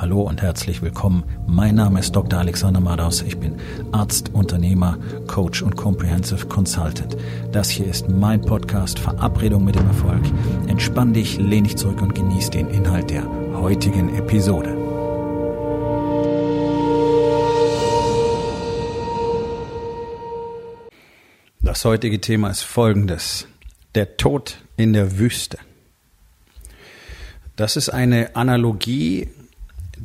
Hallo und herzlich willkommen. Mein Name ist Dr. Alexander Madaus. Ich bin Arzt, Unternehmer, Coach und Comprehensive Consultant. Das hier ist mein Podcast Verabredung mit dem Erfolg. Entspann dich, lehn dich zurück und genieß den Inhalt der heutigen Episode. Das heutige Thema ist folgendes. Der Tod in der Wüste. Das ist eine Analogie,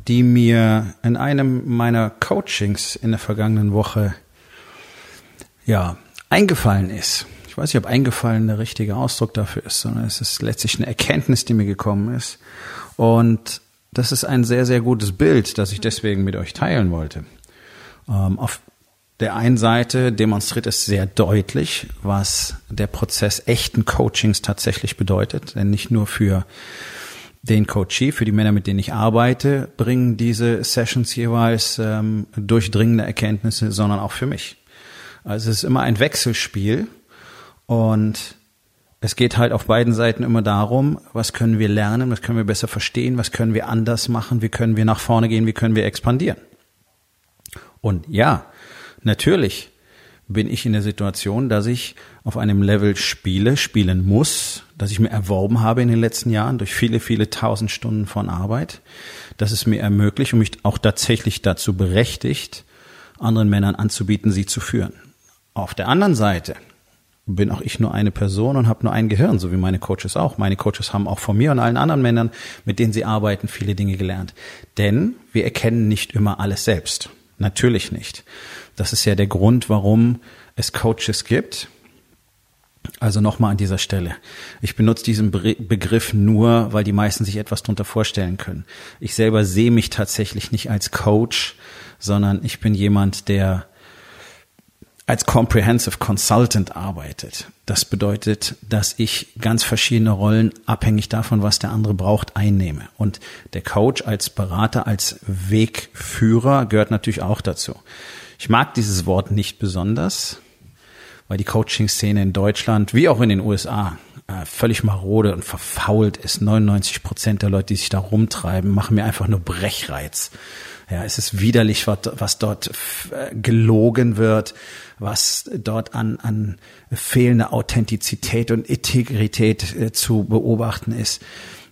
die mir in einem meiner Coachings in der vergangenen Woche ja eingefallen ist. Ich weiß nicht, ob eingefallen der richtige Ausdruck dafür ist, sondern es ist letztlich eine Erkenntnis, die mir gekommen ist. Und das ist ein sehr, sehr gutes Bild, das ich deswegen mit euch teilen wollte. Ähm, auf der einen Seite demonstriert es sehr deutlich, was der Prozess echten Coachings tatsächlich bedeutet, denn nicht nur für den Coachee, für die Männer, mit denen ich arbeite, bringen diese Sessions jeweils ähm, durchdringende Erkenntnisse, sondern auch für mich. Also es ist immer ein Wechselspiel und es geht halt auf beiden Seiten immer darum, was können wir lernen, was können wir besser verstehen, was können wir anders machen, wie können wir nach vorne gehen, wie können wir expandieren. Und ja, natürlich bin ich in der Situation, dass ich auf einem Level spiele, spielen muss, das ich mir erworben habe in den letzten Jahren durch viele, viele tausend Stunden von Arbeit, dass es mir ermöglicht und mich auch tatsächlich dazu berechtigt, anderen Männern anzubieten, sie zu führen. Auf der anderen Seite bin auch ich nur eine Person und habe nur ein Gehirn, so wie meine Coaches auch. Meine Coaches haben auch von mir und allen anderen Männern, mit denen sie arbeiten, viele Dinge gelernt. Denn wir erkennen nicht immer alles selbst. Natürlich nicht. Das ist ja der Grund, warum es Coaches gibt. Also nochmal an dieser Stelle. Ich benutze diesen Begriff nur, weil die meisten sich etwas darunter vorstellen können. Ich selber sehe mich tatsächlich nicht als Coach, sondern ich bin jemand, der als Comprehensive Consultant arbeitet. Das bedeutet, dass ich ganz verschiedene Rollen, abhängig davon, was der andere braucht, einnehme. Und der Coach als Berater, als Wegführer gehört natürlich auch dazu. Ich mag dieses Wort nicht besonders, weil die Coaching-Szene in Deutschland wie auch in den USA äh, völlig marode und verfault ist. 99 Prozent der Leute, die sich da rumtreiben, machen mir einfach nur Brechreiz. Ja, es ist widerlich, was, was dort äh, gelogen wird, was dort an, an fehlender Authentizität und Integrität äh, zu beobachten ist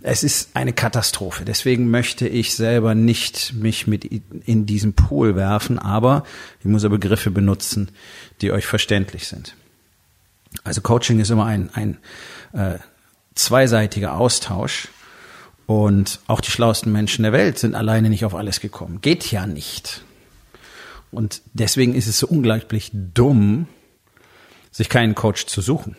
es ist eine Katastrophe. Deswegen möchte ich selber nicht mich mit in diesen Pool werfen, aber ich muss ja Begriffe benutzen, die euch verständlich sind. Also Coaching ist immer ein, ein äh, zweiseitiger Austausch und auch die schlauesten Menschen der Welt sind alleine nicht auf alles gekommen. Geht ja nicht. Und deswegen ist es so unglaublich dumm, sich keinen Coach zu suchen.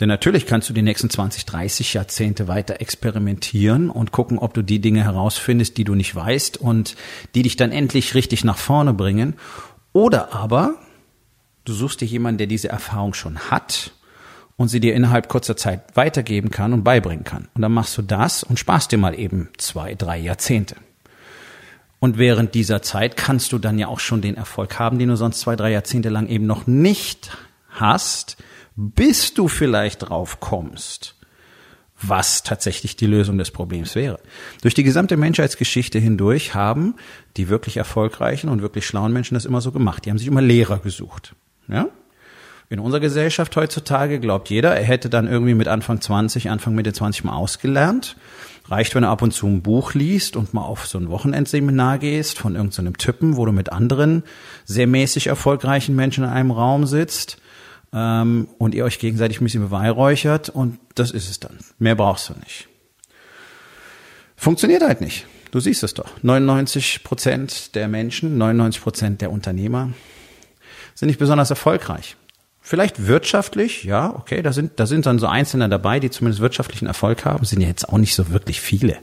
Denn natürlich kannst du die nächsten 20, 30 Jahrzehnte weiter experimentieren und gucken, ob du die Dinge herausfindest, die du nicht weißt und die dich dann endlich richtig nach vorne bringen. Oder aber du suchst dir jemanden, der diese Erfahrung schon hat und sie dir innerhalb kurzer Zeit weitergeben kann und beibringen kann. Und dann machst du das und sparst dir mal eben zwei, drei Jahrzehnte. Und während dieser Zeit kannst du dann ja auch schon den Erfolg haben, den du sonst zwei, drei Jahrzehnte lang eben noch nicht hast, bis du vielleicht drauf kommst, was tatsächlich die Lösung des Problems wäre. Durch die gesamte Menschheitsgeschichte hindurch haben die wirklich erfolgreichen und wirklich schlauen Menschen das immer so gemacht. Die haben sich immer Lehrer gesucht. Ja? In unserer Gesellschaft heutzutage glaubt jeder, er hätte dann irgendwie mit Anfang 20, Anfang Mitte 20 mal ausgelernt. Reicht, wenn er ab und zu ein Buch liest und mal auf so ein Wochenendseminar gehst von irgendeinem so Typen, wo du mit anderen sehr mäßig erfolgreichen Menschen in einem Raum sitzt ähm, und ihr euch gegenseitig ein bisschen beweihräuchert und das ist es dann. Mehr brauchst du nicht. Funktioniert halt nicht. Du siehst es doch. 99 Prozent der Menschen, 99 Prozent der Unternehmer sind nicht besonders erfolgreich. Vielleicht wirtschaftlich, ja, okay, da sind, da sind dann so Einzelne dabei, die zumindest wirtschaftlichen Erfolg haben, sind ja jetzt auch nicht so wirklich viele,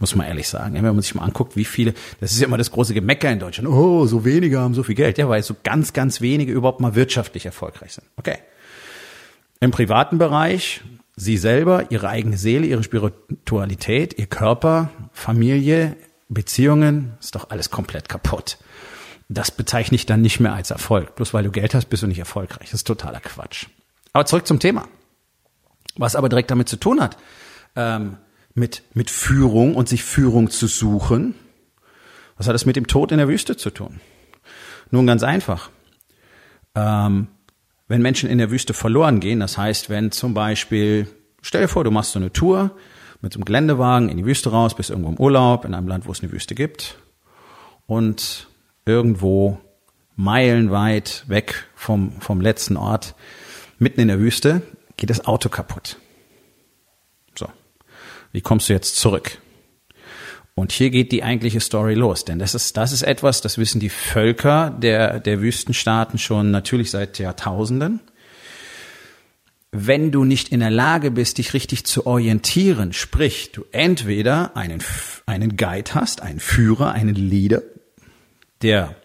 muss man ehrlich sagen. Wenn man sich mal anguckt, wie viele, das ist ja immer das große Gemecker in Deutschland, oh, so wenige haben so viel Geld, ja, weil so ganz, ganz wenige überhaupt mal wirtschaftlich erfolgreich sind. Okay. Im privaten Bereich, sie selber, ihre eigene Seele, ihre Spiritualität, ihr Körper, Familie, Beziehungen, ist doch alles komplett kaputt das bezeichne ich dann nicht mehr als Erfolg. Bloß weil du Geld hast, bist du nicht erfolgreich. Das ist totaler Quatsch. Aber zurück zum Thema. Was aber direkt damit zu tun hat, ähm, mit, mit Führung und sich Führung zu suchen, Was hat es mit dem Tod in der Wüste zu tun? Nun ganz einfach. Ähm, wenn Menschen in der Wüste verloren gehen, das heißt, wenn zum Beispiel, stell dir vor, du machst so eine Tour mit so einem Geländewagen in die Wüste raus, bist irgendwo im Urlaub, in einem Land, wo es eine Wüste gibt und irgendwo meilenweit weg vom, vom letzten Ort, mitten in der Wüste, geht das Auto kaputt. So. Wie kommst du jetzt zurück? Und hier geht die eigentliche Story los, denn das ist, das ist etwas, das wissen die Völker der, der Wüstenstaaten schon natürlich seit Jahrtausenden. Wenn du nicht in der Lage bist, dich richtig zu orientieren, sprich, du entweder einen, einen Guide hast, einen Führer, einen Leader, der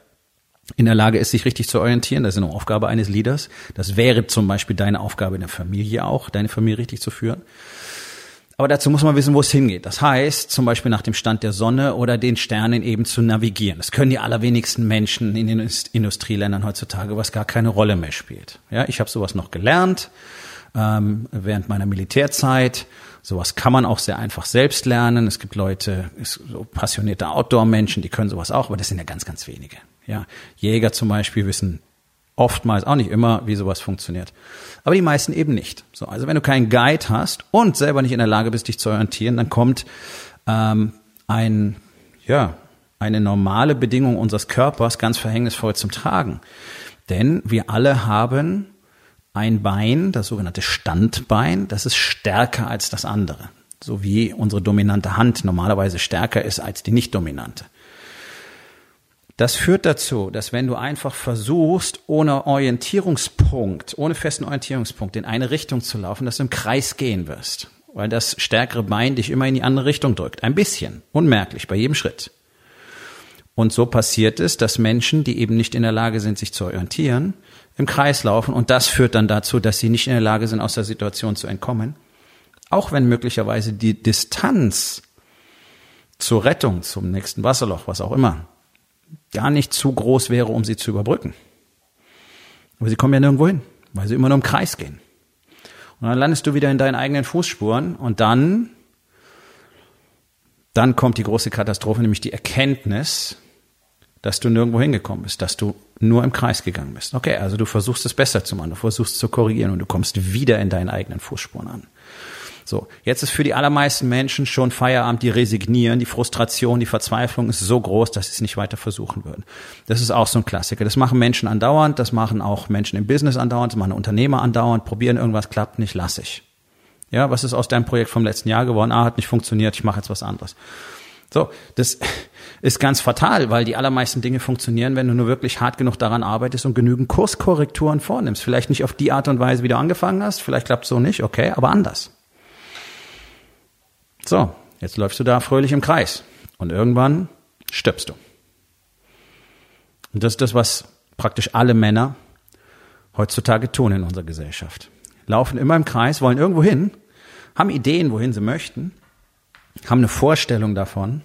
in der Lage ist, sich richtig zu orientieren. Das ist eine Aufgabe eines Leaders. Das wäre zum Beispiel deine Aufgabe in der Familie auch, deine Familie richtig zu führen. Aber dazu muss man wissen, wo es hingeht. Das heißt, zum Beispiel nach dem Stand der Sonne oder den Sternen eben zu navigieren. Das können die allerwenigsten Menschen in den Industrieländern heutzutage, was gar keine Rolle mehr spielt. Ja, ich habe sowas noch gelernt ähm, während meiner Militärzeit. Sowas kann man auch sehr einfach selbst lernen. Es gibt Leute, so passionierte Outdoor-Menschen, die können sowas auch, aber das sind ja ganz, ganz wenige. Ja, Jäger zum Beispiel wissen oftmals auch nicht immer, wie sowas funktioniert. Aber die meisten eben nicht. So, also wenn du keinen Guide hast und selber nicht in der Lage bist, dich zu orientieren, dann kommt ähm, ein, ja, eine normale Bedingung unseres Körpers ganz verhängnisvoll zum Tragen. Denn wir alle haben ein Bein, das sogenannte Standbein, das ist stärker als das andere. So wie unsere dominante Hand normalerweise stärker ist als die nicht dominante. Das führt dazu, dass wenn du einfach versuchst, ohne Orientierungspunkt, ohne festen Orientierungspunkt in eine Richtung zu laufen, dass du im Kreis gehen wirst. Weil das stärkere Bein dich immer in die andere Richtung drückt. Ein bisschen. Unmerklich bei jedem Schritt. Und so passiert es, dass Menschen, die eben nicht in der Lage sind, sich zu orientieren, im Kreis laufen. Und das führt dann dazu, dass sie nicht in der Lage sind, aus der Situation zu entkommen. Auch wenn möglicherweise die Distanz zur Rettung, zum nächsten Wasserloch, was auch immer, gar nicht zu groß wäre, um sie zu überbrücken. Aber sie kommen ja nirgendwo hin, weil sie immer nur im Kreis gehen. Und dann landest du wieder in deinen eigenen Fußspuren und dann, dann kommt die große Katastrophe, nämlich die Erkenntnis, dass du nirgendwo hingekommen bist, dass du nur im Kreis gegangen bist. Okay, also du versuchst es besser zu machen, du versuchst zu korrigieren und du kommst wieder in deinen eigenen Fußspuren an. So, jetzt ist für die allermeisten Menschen schon Feierabend, die resignieren, die Frustration, die Verzweiflung ist so groß, dass sie es nicht weiter versuchen würden. Das ist auch so ein Klassiker. Das machen Menschen andauernd, das machen auch Menschen im Business andauernd, das machen Unternehmer andauernd, probieren irgendwas, klappt nicht, lass ich. Ja, was ist aus deinem Projekt vom letzten Jahr geworden? Ah, hat nicht funktioniert, ich mache jetzt was anderes. So, das ist ganz fatal, weil die allermeisten Dinge funktionieren, wenn du nur wirklich hart genug daran arbeitest und genügend Kurskorrekturen vornimmst. Vielleicht nicht auf die Art und Weise, wie du angefangen hast, vielleicht klappt es so nicht, okay, aber anders. So, jetzt läufst du da fröhlich im Kreis und irgendwann stirbst du. Und das ist das, was praktisch alle Männer heutzutage tun in unserer Gesellschaft. Laufen immer im Kreis, wollen irgendwo hin, haben Ideen, wohin sie möchten, haben eine Vorstellung davon,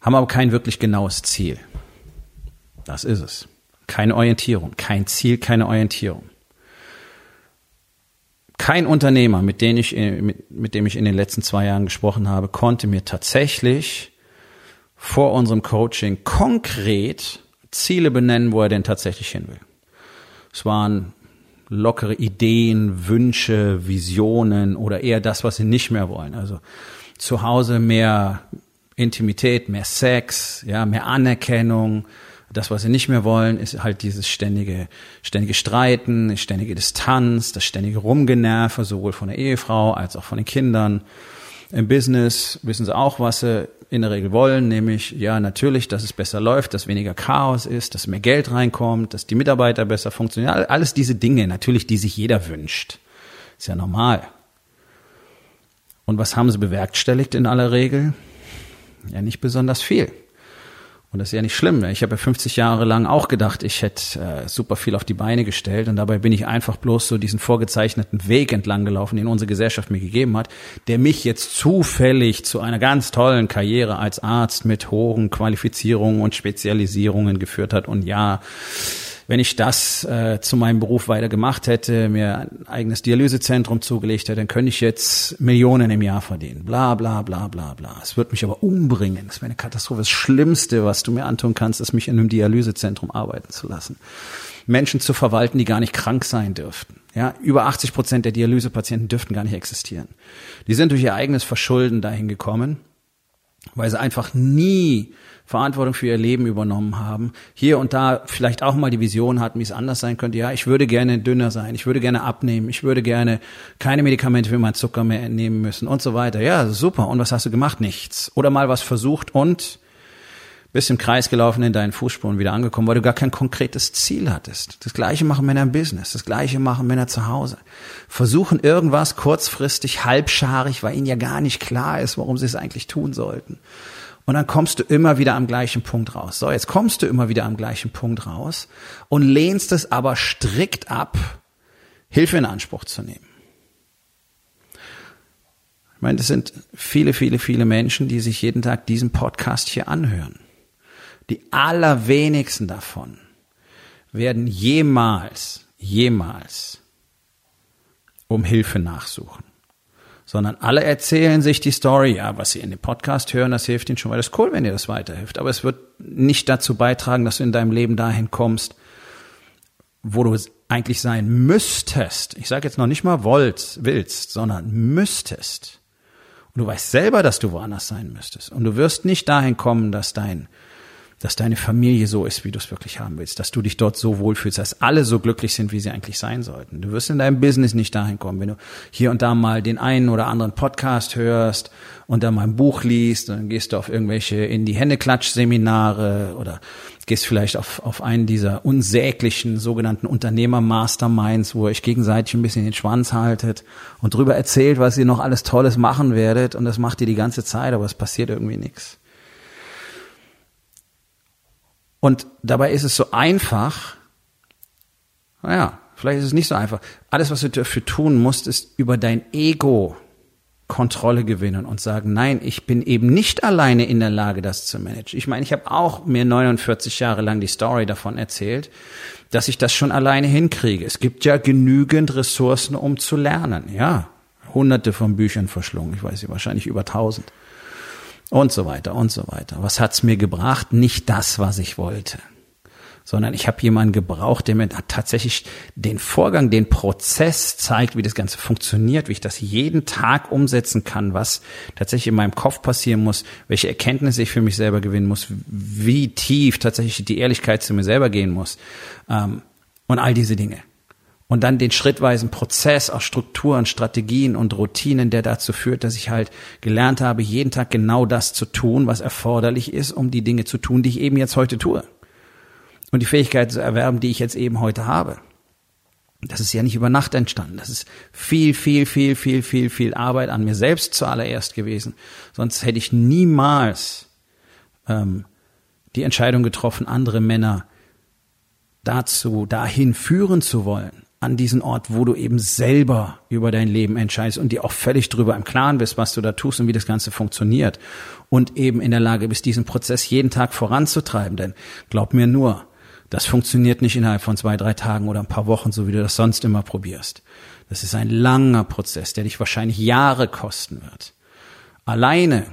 haben aber kein wirklich genaues Ziel. Das ist es. Keine Orientierung, kein Ziel, keine Orientierung kein Unternehmer, mit dem ich, mit, mit dem ich in den letzten zwei Jahren gesprochen habe, konnte mir tatsächlich vor unserem Coaching konkret Ziele benennen, wo er denn tatsächlich hin will. Es waren lockere Ideen, Wünsche, Visionen oder eher das, was sie nicht mehr wollen. Also zu Hause mehr Intimität, mehr Sex, ja, mehr Anerkennung, das, was sie nicht mehr wollen, ist halt dieses ständige, ständige Streiten, ständige Distanz, das ständige Rumgenerve, sowohl von der Ehefrau als auch von den Kindern. Im Business wissen sie auch, was sie in der Regel wollen, nämlich, ja, natürlich, dass es besser läuft, dass weniger Chaos ist, dass mehr Geld reinkommt, dass die Mitarbeiter besser funktionieren. Alles diese Dinge, natürlich, die sich jeder wünscht. Ist ja normal. Und was haben sie bewerkstelligt in aller Regel? Ja, nicht besonders viel. Und das ist ja nicht schlimm. Ich habe ja 50 Jahre lang auch gedacht, ich hätte äh, super viel auf die Beine gestellt. Und dabei bin ich einfach bloß so diesen vorgezeichneten Weg entlang gelaufen, den unsere Gesellschaft mir gegeben hat, der mich jetzt zufällig zu einer ganz tollen Karriere als Arzt mit hohen Qualifizierungen und Spezialisierungen geführt hat. Und ja, wenn ich das äh, zu meinem Beruf weiter gemacht hätte, mir ein eigenes Dialysezentrum zugelegt hätte, dann könnte ich jetzt Millionen im Jahr verdienen. Bla bla bla bla bla. Es wird mich aber umbringen. Das wäre eine Katastrophe. Das Schlimmste, was du mir antun kannst, ist mich in einem Dialysezentrum arbeiten zu lassen. Menschen zu verwalten, die gar nicht krank sein dürften. Ja, über 80 Prozent der Dialysepatienten dürften gar nicht existieren. Die sind durch ihr eigenes Verschulden dahin gekommen, weil sie einfach nie Verantwortung für ihr Leben übernommen haben, hier und da vielleicht auch mal die Vision hatten, wie es anders sein könnte. Ja, ich würde gerne dünner sein, ich würde gerne abnehmen, ich würde gerne keine Medikamente für meinen Zucker mehr nehmen müssen und so weiter. Ja, super. Und was hast du gemacht? Nichts. Oder mal was versucht und bist im Kreis gelaufen, in deinen Fußspuren wieder angekommen, weil du gar kein konkretes Ziel hattest. Das Gleiche machen Männer im Business, das Gleiche machen Männer zu Hause. Versuchen irgendwas kurzfristig, halbscharig, weil ihnen ja gar nicht klar ist, warum sie es eigentlich tun sollten. Und dann kommst du immer wieder am gleichen Punkt raus. So, jetzt kommst du immer wieder am gleichen Punkt raus und lehnst es aber strikt ab, Hilfe in Anspruch zu nehmen. Ich meine, das sind viele, viele, viele Menschen, die sich jeden Tag diesen Podcast hier anhören. Die allerwenigsten davon werden jemals, jemals um Hilfe nachsuchen. Sondern alle erzählen sich die Story, ja, was sie in dem Podcast hören, das hilft ihnen schon, weil das ist cool, wenn dir das weiterhilft. Aber es wird nicht dazu beitragen, dass du in deinem Leben dahin kommst, wo du eigentlich sein müsstest. Ich sage jetzt noch nicht mal wollst, willst, sondern müsstest. Und du weißt selber, dass du woanders sein müsstest. Und du wirst nicht dahin kommen, dass dein dass deine Familie so ist, wie du es wirklich haben willst, dass du dich dort so wohlfühlst, dass alle so glücklich sind, wie sie eigentlich sein sollten. Du wirst in deinem Business nicht dahin kommen, wenn du hier und da mal den einen oder anderen Podcast hörst und dann mal ein Buch liest, dann gehst du auf irgendwelche in die Hände klatsch Seminare oder gehst vielleicht auf, auf einen dieser unsäglichen sogenannten Unternehmer-Masterminds, wo ihr euch gegenseitig ein bisschen den Schwanz haltet und drüber erzählt, was ihr noch alles Tolles machen werdet und das macht ihr die ganze Zeit, aber es passiert irgendwie nichts. Und dabei ist es so einfach, naja, vielleicht ist es nicht so einfach. Alles, was du dafür tun musst, ist über dein Ego Kontrolle gewinnen und sagen, nein, ich bin eben nicht alleine in der Lage, das zu managen. Ich meine, ich habe auch mir 49 Jahre lang die Story davon erzählt, dass ich das schon alleine hinkriege. Es gibt ja genügend Ressourcen, um zu lernen. Ja, hunderte von Büchern verschlungen. Ich weiß nicht, wahrscheinlich über tausend und so weiter und so weiter. Was hat's mir gebracht? Nicht das, was ich wollte, sondern ich habe jemanden gebraucht, der mir tatsächlich den Vorgang, den Prozess zeigt, wie das Ganze funktioniert, wie ich das jeden Tag umsetzen kann, was tatsächlich in meinem Kopf passieren muss, welche Erkenntnisse ich für mich selber gewinnen muss, wie tief tatsächlich die Ehrlichkeit zu mir selber gehen muss ähm, und all diese Dinge und dann den schrittweisen Prozess aus Strukturen, Strategien und Routinen, der dazu führt, dass ich halt gelernt habe, jeden Tag genau das zu tun, was erforderlich ist, um die Dinge zu tun, die ich eben jetzt heute tue. Und die Fähigkeit zu erwerben, die ich jetzt eben heute habe. Das ist ja nicht über Nacht entstanden. Das ist viel, viel, viel, viel, viel, viel Arbeit an mir selbst zuallererst gewesen. Sonst hätte ich niemals ähm, die Entscheidung getroffen, andere Männer dazu, dahin führen zu wollen, an diesen Ort, wo du eben selber über dein Leben entscheidest und dir auch völlig drüber im Klaren bist, was du da tust und wie das Ganze funktioniert und eben in der Lage bist, diesen Prozess jeden Tag voranzutreiben. Denn glaub mir nur, das funktioniert nicht innerhalb von zwei, drei Tagen oder ein paar Wochen, so wie du das sonst immer probierst. Das ist ein langer Prozess, der dich wahrscheinlich Jahre kosten wird. Alleine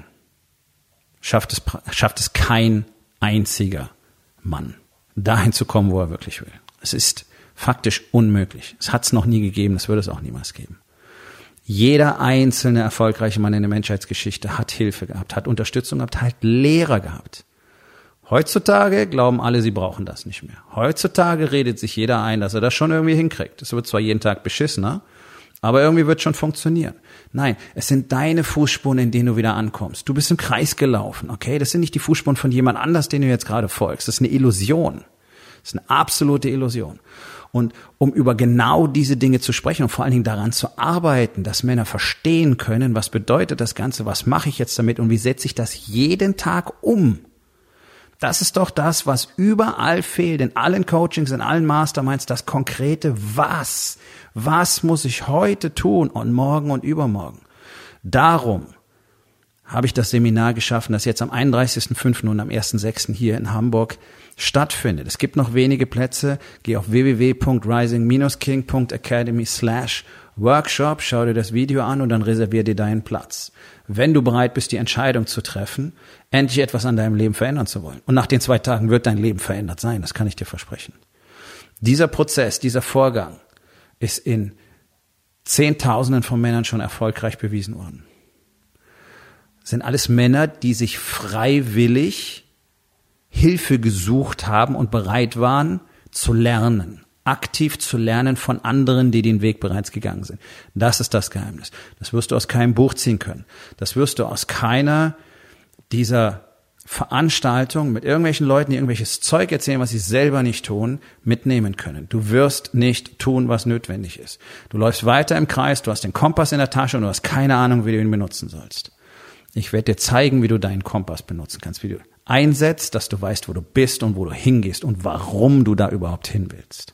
schafft es, schafft es kein einziger Mann, dahin zu kommen, wo er wirklich will. Es ist faktisch unmöglich. Es hat es noch nie gegeben, es wird es auch niemals geben. Jeder einzelne erfolgreiche Mann in der Menschheitsgeschichte hat Hilfe gehabt, hat Unterstützung gehabt, hat Lehrer gehabt. Heutzutage glauben alle, sie brauchen das nicht mehr. Heutzutage redet sich jeder ein, dass er das schon irgendwie hinkriegt. Es wird zwar jeden Tag beschissener, aber irgendwie wird schon funktionieren. Nein, es sind deine Fußspuren, in denen du wieder ankommst. Du bist im Kreis gelaufen, okay? Das sind nicht die Fußspuren von jemand anders, den du jetzt gerade folgst. Das ist eine Illusion. Das ist eine absolute Illusion. Und um über genau diese Dinge zu sprechen und vor allen Dingen daran zu arbeiten, dass Männer verstehen können, was bedeutet das Ganze, was mache ich jetzt damit und wie setze ich das jeden Tag um. Das ist doch das, was überall fehlt, in allen Coachings, in allen Masterminds, das konkrete Was. Was muss ich heute tun und morgen und übermorgen? Darum habe ich das Seminar geschaffen, das jetzt am 31.05. und am 1.06. hier in Hamburg stattfindet. Es gibt noch wenige Plätze. Geh auf www.rising-king.academy slash Workshop, schau dir das Video an und dann reservier dir deinen Platz. Wenn du bereit bist, die Entscheidung zu treffen, endlich etwas an deinem Leben verändern zu wollen. Und nach den zwei Tagen wird dein Leben verändert sein, das kann ich dir versprechen. Dieser Prozess, dieser Vorgang ist in Zehntausenden von Männern schon erfolgreich bewiesen worden. Sind alles Männer, die sich freiwillig Hilfe gesucht haben und bereit waren zu lernen, aktiv zu lernen von anderen, die den Weg bereits gegangen sind. Das ist das Geheimnis. Das wirst du aus keinem Buch ziehen können. Das wirst du aus keiner dieser Veranstaltungen mit irgendwelchen Leuten, die irgendwelches Zeug erzählen, was sie selber nicht tun, mitnehmen können. Du wirst nicht tun, was notwendig ist. Du läufst weiter im Kreis, du hast den Kompass in der Tasche und du hast keine Ahnung, wie du ihn benutzen sollst. Ich werde dir zeigen, wie du deinen Kompass benutzen kannst, wie du einsetzt, dass du weißt, wo du bist und wo du hingehst und warum du da überhaupt hin willst.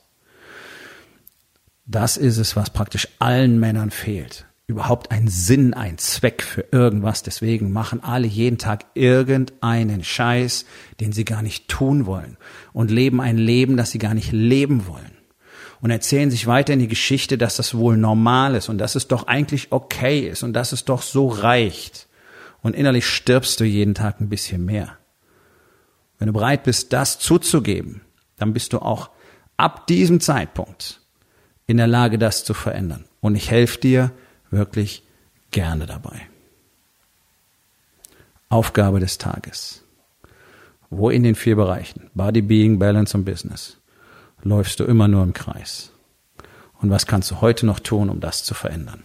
Das ist es, was praktisch allen Männern fehlt. Überhaupt ein Sinn, ein Zweck für irgendwas. Deswegen machen alle jeden Tag irgendeinen Scheiß, den sie gar nicht tun wollen und leben ein Leben, das sie gar nicht leben wollen. Und erzählen sich weiter in die Geschichte, dass das wohl normal ist und dass es doch eigentlich okay ist und dass es doch so reicht. Und innerlich stirbst du jeden Tag ein bisschen mehr. Wenn du bereit bist, das zuzugeben, dann bist du auch ab diesem Zeitpunkt in der Lage, das zu verändern. Und ich helfe dir wirklich gerne dabei. Aufgabe des Tages. Wo in den vier Bereichen, Body, Being, Balance und Business, läufst du immer nur im Kreis? Und was kannst du heute noch tun, um das zu verändern?